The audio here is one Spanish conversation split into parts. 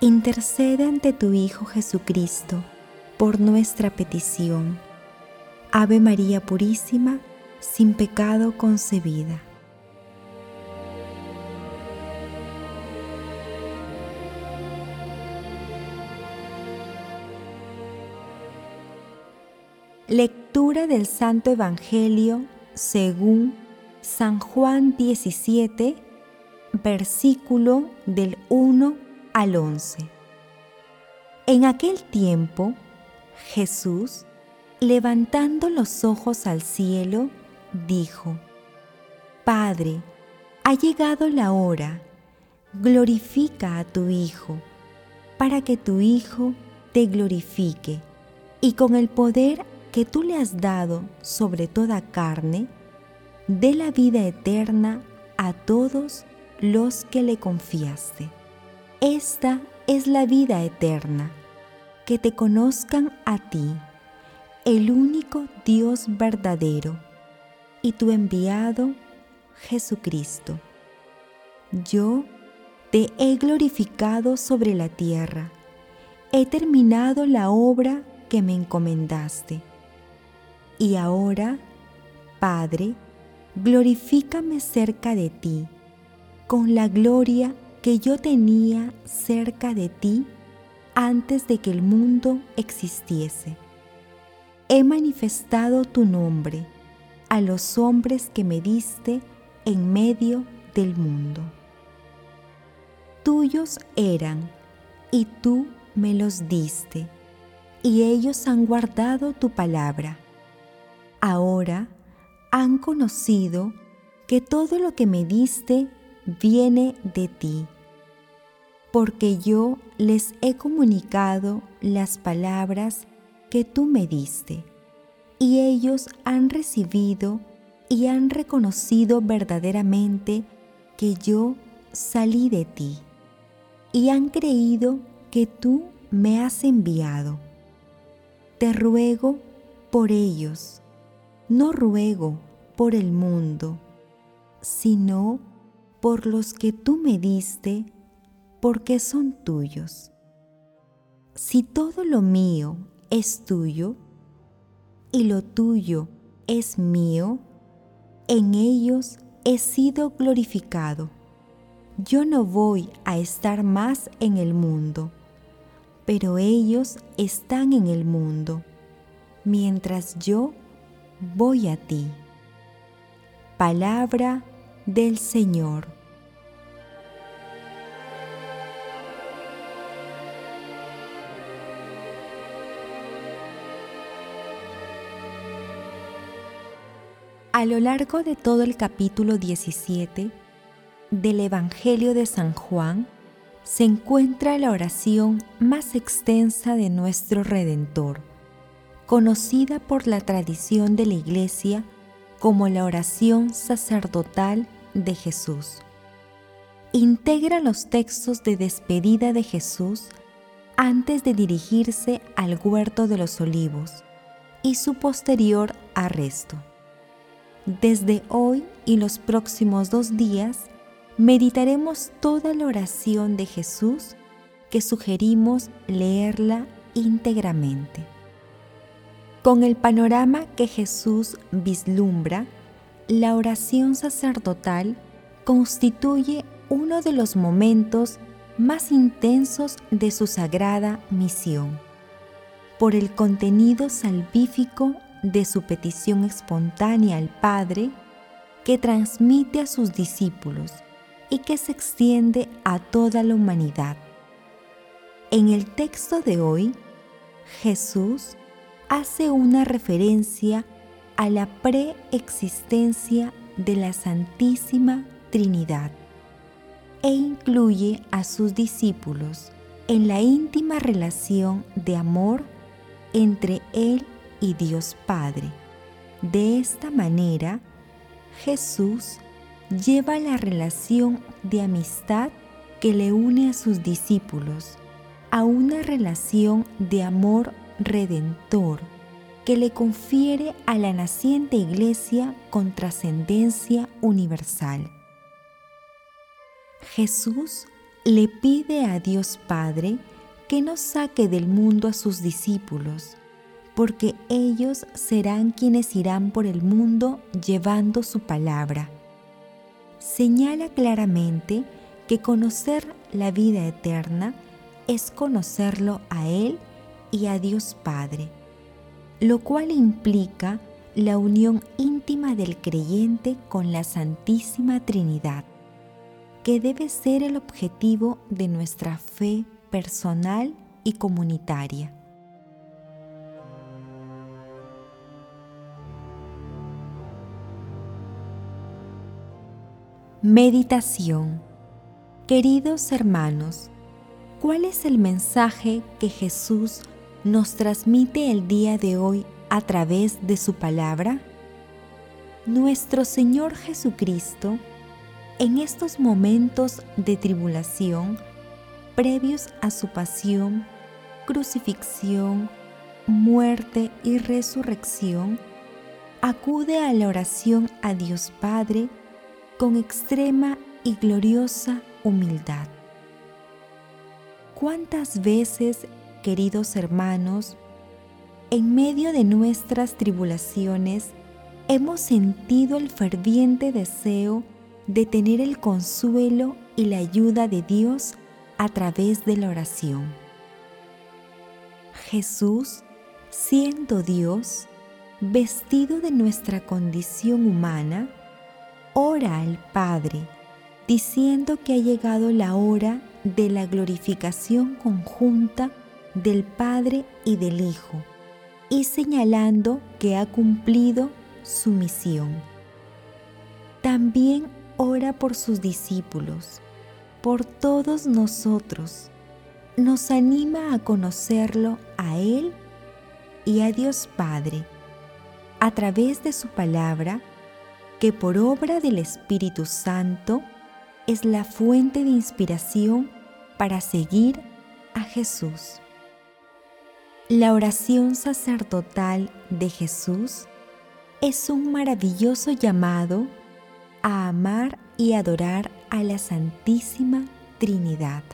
intercede ante tu Hijo Jesucristo por nuestra petición. Ave María Purísima, sin pecado concebida. Lectura del Santo Evangelio según San Juan 17, versículo del 1 al 11. En aquel tiempo, Jesús, levantando los ojos al cielo, dijo, Padre, ha llegado la hora, glorifica a tu Hijo, para que tu Hijo te glorifique, y con el poder que tú le has dado sobre toda carne, dé la vida eterna a todos los que le confiaste. Esta es la vida eterna, que te conozcan a ti, el único Dios verdadero, y tu enviado, Jesucristo. Yo te he glorificado sobre la tierra, he terminado la obra que me encomendaste. Y ahora, Padre, glorifícame cerca de ti, con la gloria que yo tenía cerca de ti antes de que el mundo existiese. He manifestado tu nombre a los hombres que me diste en medio del mundo. Tuyos eran, y tú me los diste, y ellos han guardado tu palabra. Ahora han conocido que todo lo que me diste viene de ti, porque yo les he comunicado las palabras que tú me diste, y ellos han recibido y han reconocido verdaderamente que yo salí de ti, y han creído que tú me has enviado. Te ruego por ellos, no ruego por el mundo, sino por los que tú me diste, porque son tuyos. Si todo lo mío es tuyo y lo tuyo es mío, en ellos he sido glorificado. Yo no voy a estar más en el mundo, pero ellos están en el mundo, mientras yo voy a ti. Palabra del Señor. A lo largo de todo el capítulo 17 del Evangelio de San Juan se encuentra la oración más extensa de nuestro Redentor, conocida por la tradición de la Iglesia como la oración sacerdotal de Jesús. Integra los textos de despedida de Jesús antes de dirigirse al huerto de los olivos y su posterior arresto. Desde hoy y los próximos dos días meditaremos toda la oración de Jesús que sugerimos leerla íntegramente. Con el panorama que Jesús vislumbra, la oración sacerdotal constituye uno de los momentos más intensos de su sagrada misión, por el contenido salvífico de su petición espontánea al Padre que transmite a sus discípulos y que se extiende a toda la humanidad. En el texto de hoy, Jesús hace una referencia a la preexistencia de la Santísima Trinidad e incluye a sus discípulos en la íntima relación de amor entre Él y Dios Padre. De esta manera, Jesús lleva la relación de amistad que le une a sus discípulos a una relación de amor redentor que le confiere a la naciente iglesia con trascendencia universal. Jesús le pide a Dios Padre que no saque del mundo a sus discípulos, porque ellos serán quienes irán por el mundo llevando su palabra. Señala claramente que conocer la vida eterna es conocerlo a Él y a Dios Padre, lo cual implica la unión íntima del creyente con la Santísima Trinidad, que debe ser el objetivo de nuestra fe personal y comunitaria. Meditación Queridos hermanos, ¿cuál es el mensaje que Jesús nos transmite el día de hoy a través de su palabra? Nuestro Señor Jesucristo, en estos momentos de tribulación, previos a su pasión, crucifixión, muerte y resurrección, acude a la oración a Dios Padre con extrema y gloriosa humildad. ¿Cuántas veces, queridos hermanos, en medio de nuestras tribulaciones, hemos sentido el ferviente deseo de tener el consuelo y la ayuda de Dios a través de la oración? Jesús, siendo Dios, vestido de nuestra condición humana, ora al Padre diciendo que ha llegado la hora de la glorificación conjunta del Padre y del Hijo, y señalando que ha cumplido su misión. También ora por sus discípulos, por todos nosotros. Nos anima a conocerlo a Él y a Dios Padre a través de su palabra, que por obra del Espíritu Santo es la fuente de inspiración para seguir a Jesús. La oración sacerdotal de Jesús es un maravilloso llamado a amar y adorar a la Santísima Trinidad.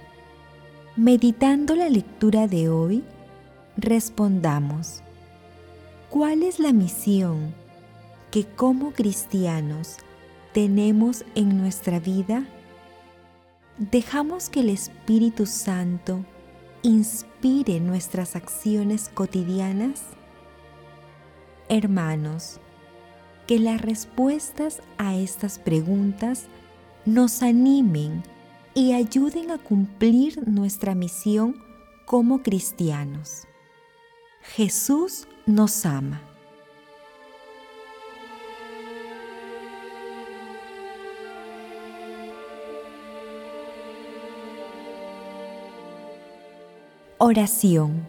Meditando la lectura de hoy, respondamos, ¿cuál es la misión que como cristianos tenemos en nuestra vida? dejamos que el Espíritu Santo inspire nuestras acciones cotidianas? Hermanos, que las respuestas a estas preguntas nos animen y ayuden a cumplir nuestra misión como cristianos. Jesús nos ama. Oración.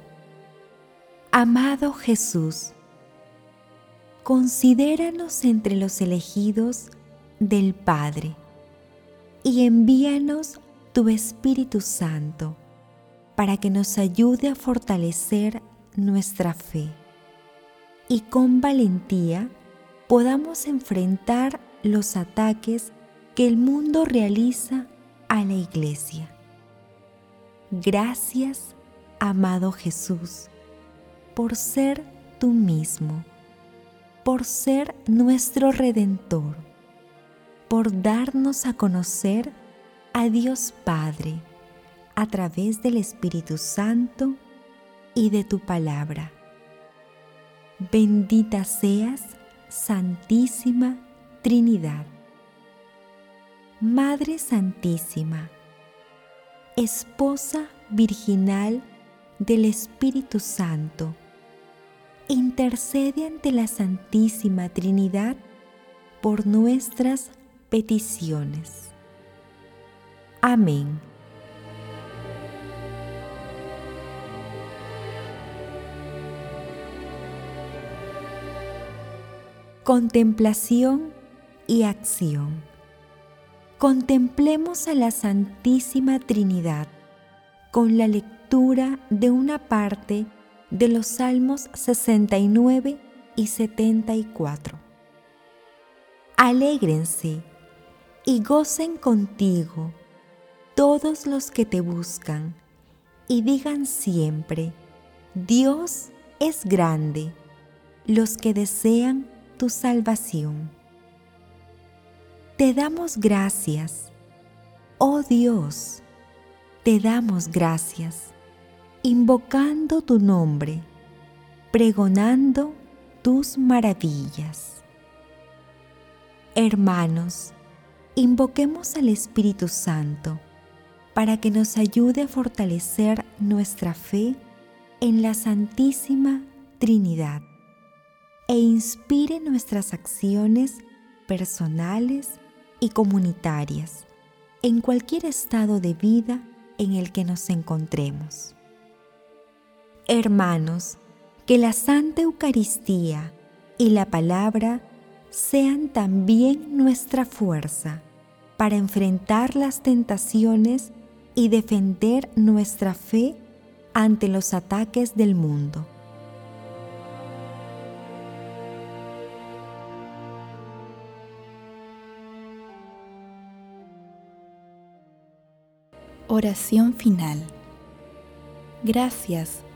Amado Jesús, considéranos entre los elegidos del Padre y envíanos tu Espíritu Santo para que nos ayude a fortalecer nuestra fe y con valentía podamos enfrentar los ataques que el mundo realiza a la Iglesia. Gracias amado Jesús, por ser tú mismo, por ser nuestro redentor, por darnos a conocer a Dios Padre a través del Espíritu Santo y de tu palabra. Bendita seas, Santísima Trinidad. Madre Santísima, Esposa Virginal del Espíritu Santo, intercede ante la Santísima Trinidad por nuestras peticiones. Amén. Contemplación y acción. Contemplemos a la Santísima Trinidad con la lectura de una parte de los Salmos 69 y 74. Alégrense y gocen contigo todos los que te buscan y digan siempre, Dios es grande, los que desean tu salvación. Te damos gracias, oh Dios, te damos gracias, invocando tu nombre, pregonando tus maravillas. Hermanos, invoquemos al Espíritu Santo para que nos ayude a fortalecer nuestra fe en la Santísima Trinidad e inspire nuestras acciones personales y comunitarias en cualquier estado de vida en el que nos encontremos. Hermanos, que la Santa Eucaristía y la palabra sean también nuestra fuerza para enfrentar las tentaciones y defender nuestra fe ante los ataques del mundo. Oración final. Gracias,